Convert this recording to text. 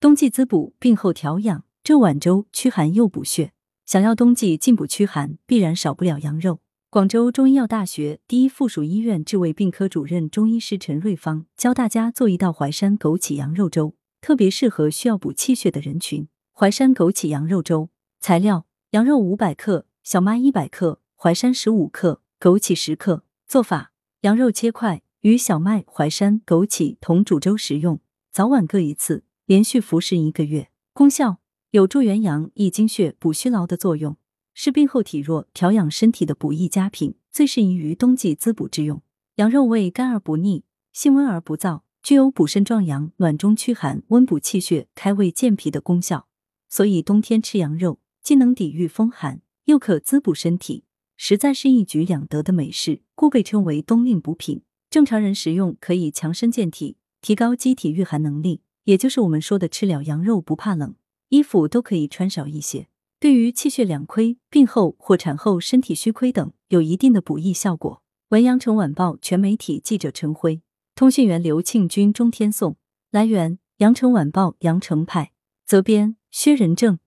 冬季滋补，病后调养。这碗粥驱寒又补血，想要冬季进补驱寒，必然少不了羊肉。广州中医药大学第一附属医院治胃病科主任中医师陈瑞芳教大家做一道淮山枸杞羊肉粥，特别适合需要补气血的人群。淮山枸杞羊肉粥材料：羊肉五百克，小麦一百克，淮山十五克，枸杞十克。做法：羊肉切块，与小麦、淮山、枸杞同煮粥食用，早晚各一次。连续服食一个月，功效有助元阳、益精血、补虚劳的作用，是病后体弱、调养身体的补益佳品，最适宜于冬季滋补之用。羊肉味甘而不腻，性温而不燥，具有补肾壮阳、暖中驱寒、温补气血、开胃健脾的功效，所以冬天吃羊肉既能抵御风寒，又可滋补身体，实在是一举两得的美事，故被称为冬令补品。正常人食用可以强身健体，提高机体御寒能力。也就是我们说的吃了羊肉不怕冷，衣服都可以穿少一些。对于气血两亏、病后或产后身体虚亏等，有一定的补益效果。文阳城晚报全媒体记者陈辉，通讯员刘庆军、钟天颂。来源：阳城晚报阳城派，责编：薛仁正。